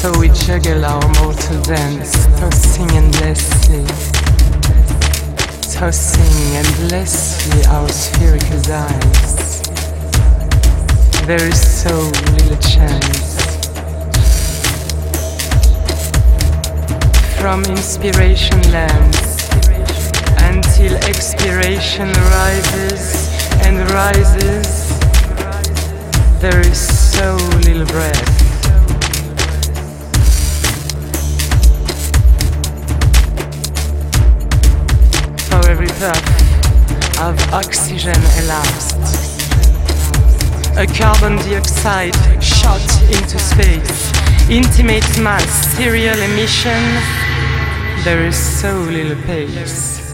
so we juggle our mortal dance, tossing endlessly, tossing endlessly our spherical eyes. There is so little chance. From inspiration lands until expiration rises and rises, there is so little breath. For every puff of oxygen elapsed. A carbon dioxide shot into space. Intimate mass, serial emission. There is so little pace.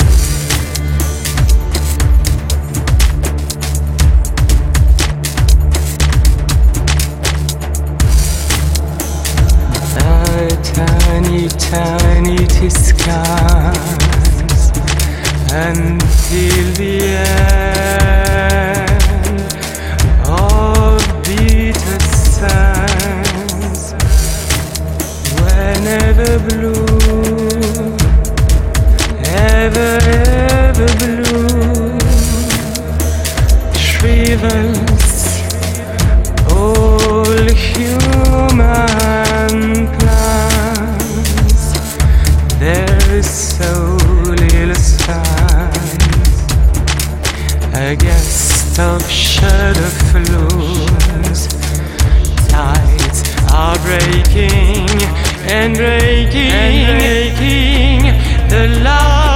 Tiny, tiny there's so little against of shadow flows. Tides are breaking and breaking, and breaking the light.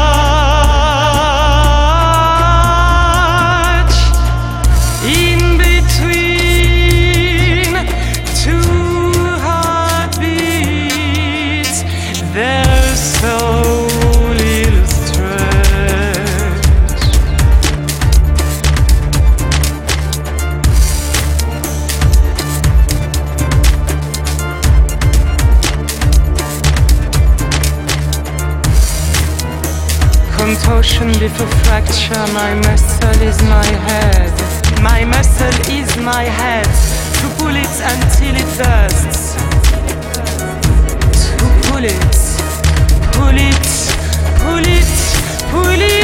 Fracture. My muscle is my head. My muscle is my head. To pull it until it bursts. To pull it, pull it, pull it, pull it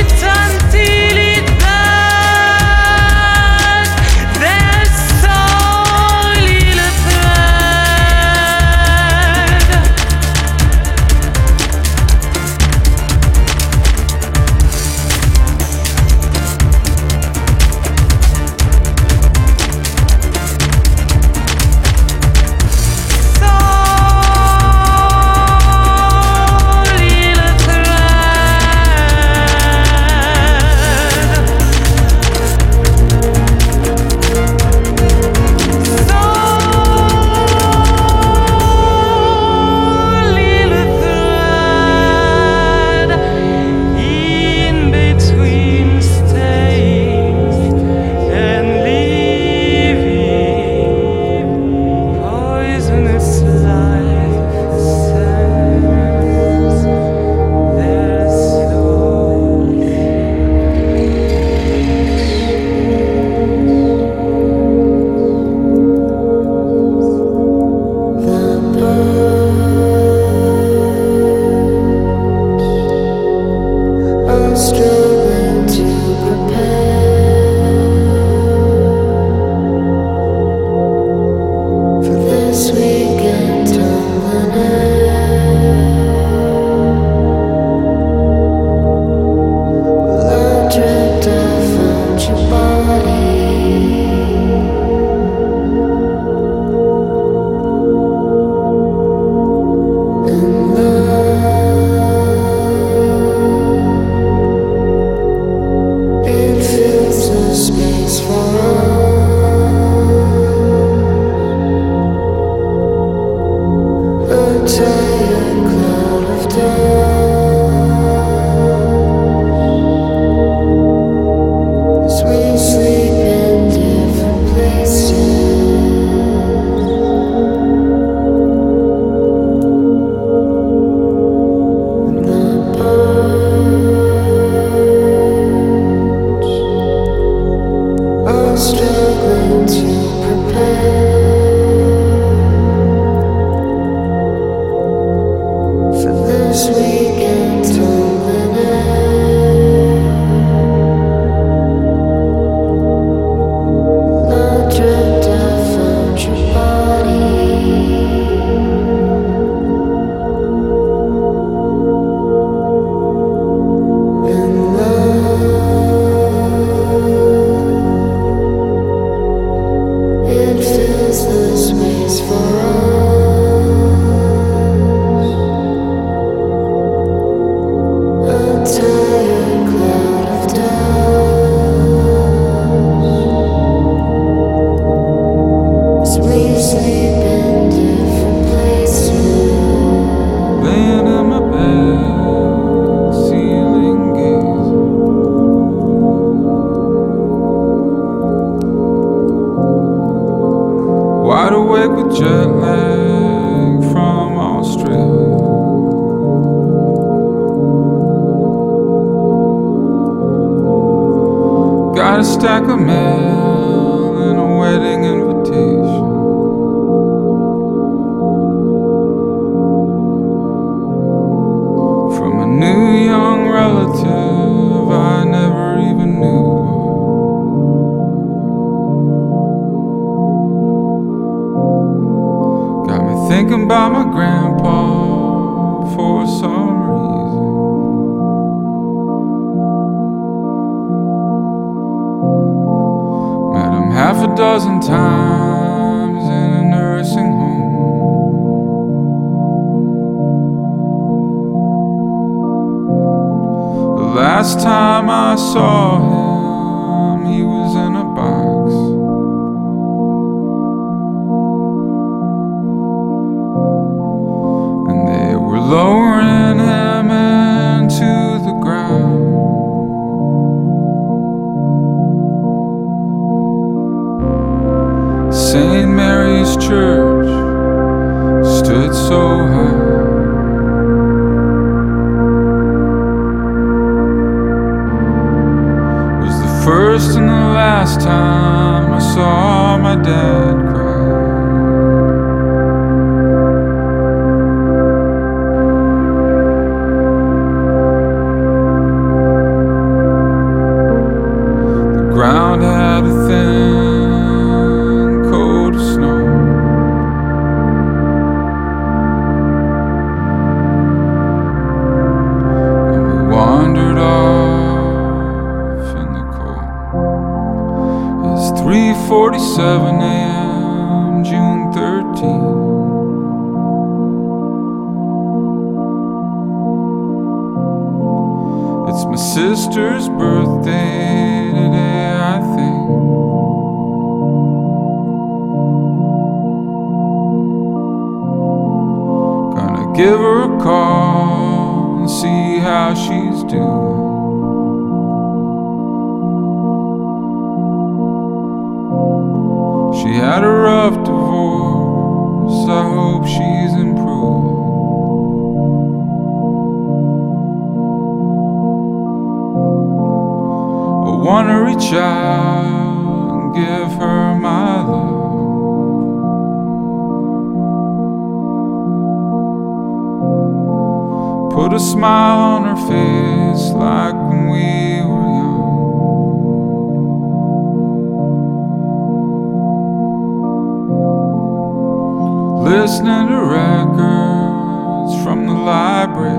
listening to records from the library.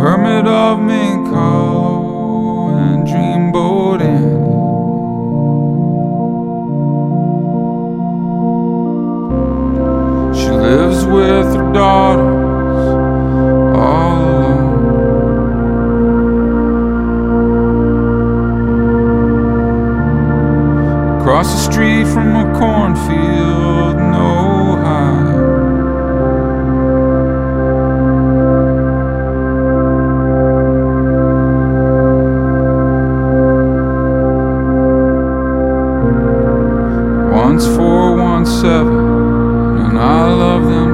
Hermit of Minko and dreamboat Boating. She lives with her daughter. across the street from a cornfield no Ohio. One's four, seven, and I love them.